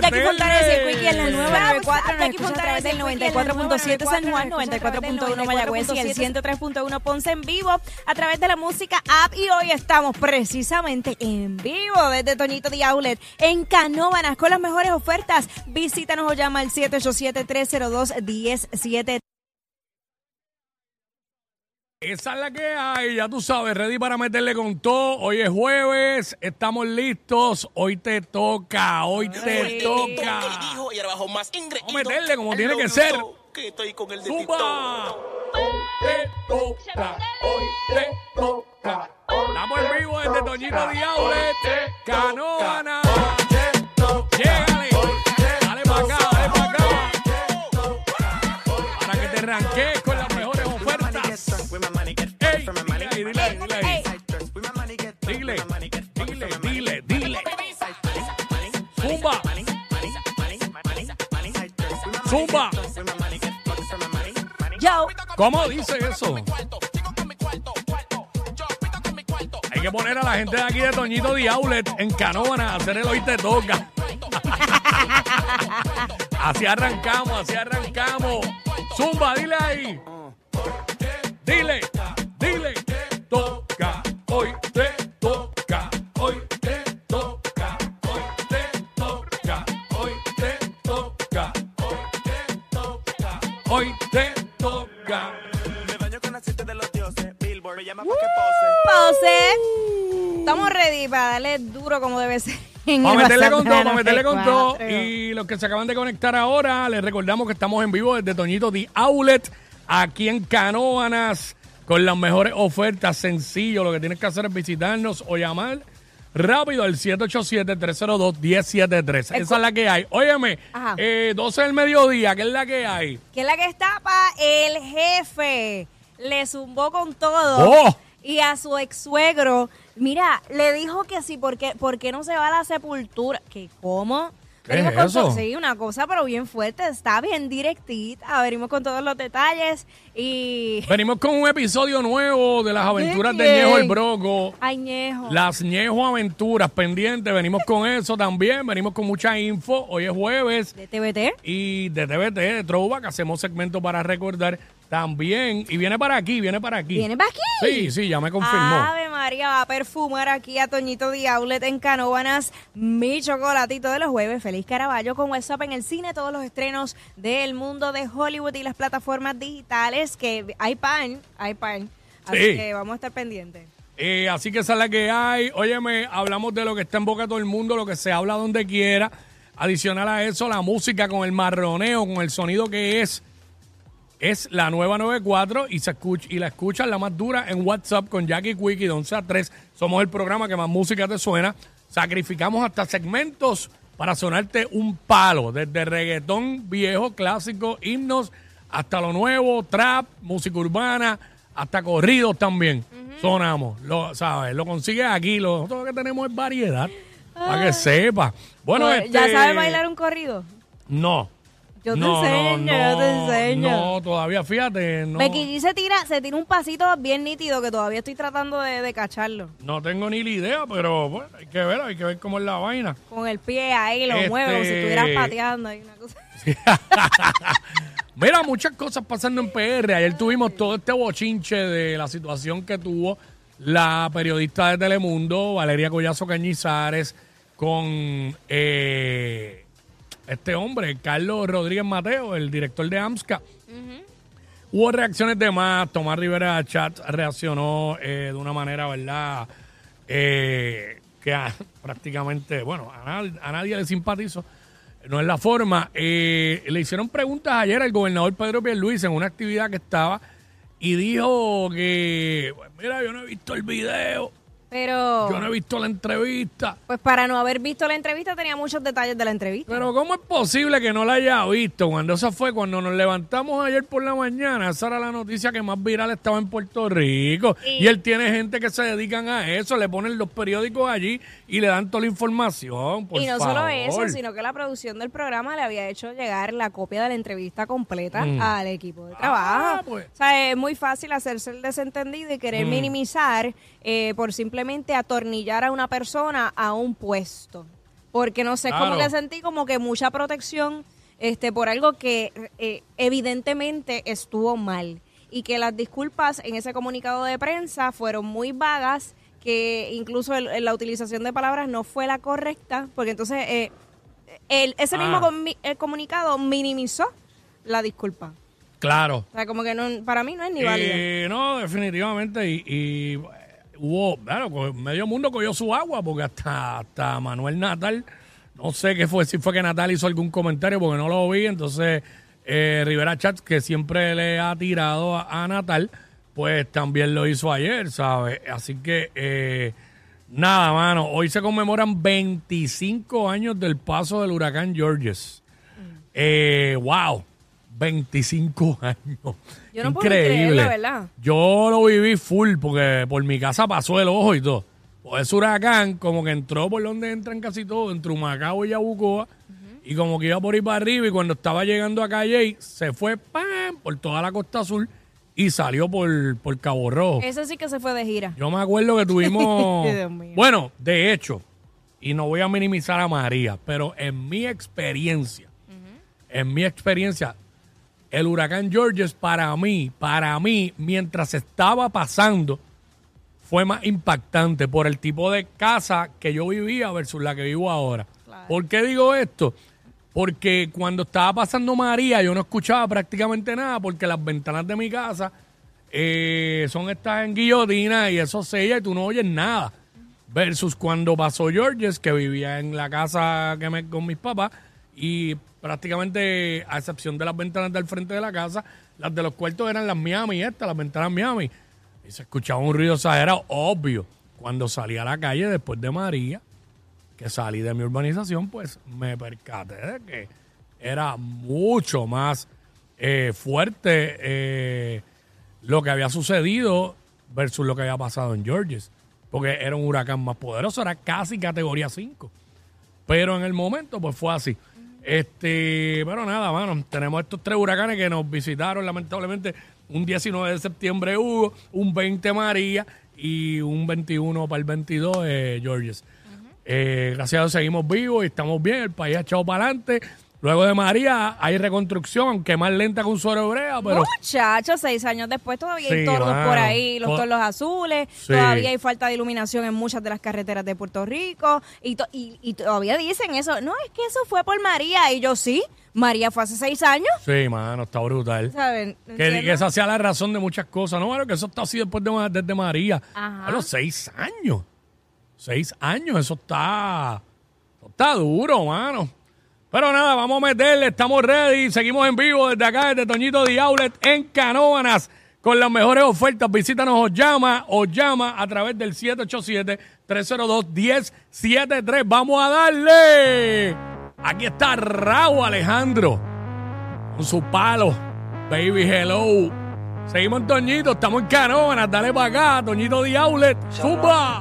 Jackie Fontanes y el Quickie en la nueva 94, Jackie través del 94.7 San Juan, 94.1 Mayagüez y el 103.1 Ponce en vivo a través de la música app. Y hoy estamos precisamente en vivo desde Toñito de Outlet en Canóvanas con las mejores ofertas. Visítanos o llama al 787-302-1073. Esa es la que hay, ya tú sabes, ready para meterle con todo. Hoy es jueves, estamos listos. Hoy te toca, hoy te toca. Vamos a meterle como tiene que ser. Que estoy con el de ¡Zumba! Hoy te toca, hoy te toca. Estamos en vivo desde Toñito Diablet, Canóvana. Llégale, dale para acá, dale para acá. Para que te ranquees Zumba. Yo, ¿Cómo dice eso? Hay que poner a la gente de aquí de Toñito de Outlet en Canóvana a hacer el hoy te toca. así arrancamos, así arrancamos. Zumba, dile ahí. Dile, hoy te toca. Me baño con aceite de los dioses. Billboard me llama Uh. para que pose. pause. Estamos ready para darle duro como debe ser. Vamos a meterle con todo, vamos a meterle con todo. 94. Y los que se acaban de conectar ahora, les recordamos que estamos en vivo desde Toñito The Outlet, aquí en Canóvanas, con las mejores ofertas. Sencillo, lo que tienes que hacer es visitarnos o llamar rápido al 787-302-1073. Esa es la que hay. Óyeme, eh, 12 del mediodía, ¿qué es la que hay? que es la que está para el jefe. Le zumbó con todo. ¡Oh! Y a su ex suegro, mira, le dijo que sí, porque ¿por qué no se va a la sepultura? ¿Que cómo? ¿Qué Venimos es con eso? sí, una cosa, pero bien fuerte, está bien directita. Venimos con todos los detalles y. Venimos con un episodio nuevo de las aventuras de? Ñejo el Broco. Añejo. Las Ñejo Aventuras pendientes, venimos con eso también, venimos con mucha info. Hoy es jueves de TBT. y de TVT, de Throwback, hacemos segmento para recordar también. Y viene para aquí, viene para aquí. ¿Viene para aquí? Sí, sí, ya me confirmó. Ave María va a perfumar aquí a Toñito de Outlet en Canóvanas mi chocolatito de los jueves. Feliz Caraballo con WhatsApp en el cine, todos los estrenos del mundo de Hollywood y las plataformas digitales que hay pan, hay pan. Así Sí. que vamos a estar pendientes. Eh, así que esa es la que hay. Óyeme, hablamos de lo que está en boca de todo el mundo, lo que se habla donde quiera. Adicional a eso, la música con el marroneo, con el sonido que es. Es la nueva 94 y, se escucha, y la escuchan la más dura en WhatsApp con Jackie Quickie de 11 a 3. Somos el programa que más música te suena. Sacrificamos hasta segmentos para sonarte un palo, desde reggaetón viejo, clásico, himnos, hasta lo nuevo, trap, música urbana, hasta corridos también. Sonamos, lo, ¿sabes? Lo consigues aquí. Lo, nosotros lo que tenemos es variedad, para que sepa. Bueno, Pues, ¿Ya este- sabes bailar un corrido? No. Yo te No, no, enseño, yo te no, enseño. No, todavía, fíjate, no, Becky G se tira, se tira un pasito bien nítido que todavía estoy tratando de, de cacharlo. no tengo ni la idea, pero bueno, hay que ver, hay que ver cómo es la vaina. Con el pie ahí lo Este- mueve como si estuvieras pateando ahí una cosa. Mira, muchas cosas pasando en PR. Ayer tuvimos todo este bochinche de la situación que tuvo la periodista de Telemundo, Valeria Collazo Cañizares, con eh, este hombre, Carlos Rodríguez Mateo, el director de AMSCA. Hubo reacciones de más. Tomás Rivera Chat reaccionó eh, de una manera, ¿verdad? Eh, que a- prácticamente, bueno, a nadie, a nadie le simpatizó. No es la forma. Eh, le hicieron preguntas ayer al gobernador Pedro Pierluis en una actividad que estaba y dijo que, pues mira, yo no he visto el video, Pero, yo no he visto la entrevista. pues para no haber visto la entrevista, tenía muchos detalles de la entrevista. Pero ¿cómo es posible que no la haya visto? Cuando esa fue, cuando nos levantamos ayer por la mañana, esa era la noticia que más viral estaba en Puerto Rico. Y- Y, él tiene gente que se dedican a eso, le ponen los periódicos allí y le dan toda la información. por y no solo eso, sino que la producción del programa le había hecho llegar la copia de la entrevista completa Mm. al equipo de trabajo. Ah, pues. O sea, es muy fácil hacerse el desentendido y querer minimizar eh, por simplemente atornillar a una persona a un puesto. porque no sé, Claro. que sentí como que mucha protección este por algo que eh, evidentemente estuvo mal y que las disculpas en ese comunicado de prensa fueron muy vagas, que incluso el- la utilización de palabras no fue la correcta, porque entonces eh, el, ese mismo Ah. comi- el comunicado minimizó la disculpa. Claro. O sea, como que no, para mí no es ni válido. Eh, no, definitivamente. Y, y, hubo, claro, medio mundo cogió su agua porque hasta, hasta Manuel Natal, no sé qué fue, si fue que Natal hizo algún comentario porque no lo vi. Entonces, eh, Rivera Chat, que siempre le ha tirado a, a Natal, pues también lo hizo ayer, ¿sabes? Así que, eh, nada, mano. Hoy se conmemoran 25 años del paso del huracán Georges. Eh, wow, 25 años. Yo no puedo Increíble. creerlo, ¿verdad? Yo lo viví full porque por mi casa pasó el ojo y todo. Pues ese huracán como que entró por donde entran casi todos, entre Humacao y Yabucoa, y como que iba por ahí para arriba y cuando estaba llegando a Calle se fue ¡pam! por toda la costa azul y salió por, por Cabo Rojo. Ese sí que se fue de gira. Yo me acuerdo que tuvimos... Bueno, de hecho, y no voy a minimizar a María, pero en mi experiencia, en mi experiencia, el huracán Georges para mí, para mí, mientras estaba pasando, fue más impactante por el tipo de casa que yo vivía versus la que vivo ahora. Claro. ¿Por qué digo esto? Porque cuando estaba pasando María, yo no escuchaba prácticamente nada porque las ventanas de mi casa eh, son estas en guillotina y eso sella y tú no oyes nada. Versus cuando pasó Georges, que vivía en la casa que me, con mis papás y prácticamente, a excepción de las ventanas del frente de la casa, las de los cuartos eran las Miami, estas, las ventanas Miami. Y se escuchaba un ruido exagerado, obvio. Cuando salí a la calle después de María, que salí de mi urbanización, pues me percaté de que era mucho más eh, fuerte eh, lo que había sucedido versus lo que había pasado en Georges. Porque era un huracán más poderoso, era casi categoría 5. Pero en el momento, pues fue así. Este, pero nada, mano, tenemos estos tres huracanes que nos visitaron, lamentablemente, un 19 de septiembre Hugo, un 20 María y un 21 para el 22 eh, Georges. Eh, gracias a Dios seguimos vivos y estamos bien, el país ha echado para adelante. Luego de María hay reconstrucción, aunque más lenta que un suero hebrea, pero Muchachos, seis años después todavía hay Sí, tordos mano. por ahí, los To- tordos azules, Sí. todavía hay falta de iluminación en muchas de las carreteras de Puerto Rico y, to- y, y todavía dicen eso, no, es que eso fue por María y yo sí, María fue hace seis años, sí, mano, está brutal. ¿saben? Que, ¿Entiendes? que esa sea la razón de muchas cosas. No, bueno, que eso está así después de, desde María. Ajá. A los seis años. Seis años, eso está. eso está duro, mano. Pero nada, vamos a meterle, estamos ready. Seguimos en vivo desde acá, desde Toñito de Outlet en Canóvanas. Con las mejores ofertas, visítanos o llama, o llama a través del 787-302-1073. Vamos a darle. Aquí está Raúl Alejandro con su palo. Baby hello. Seguimos en Toñito, estamos en Canóvanas, dale para acá, Toñito de Outlet, suba.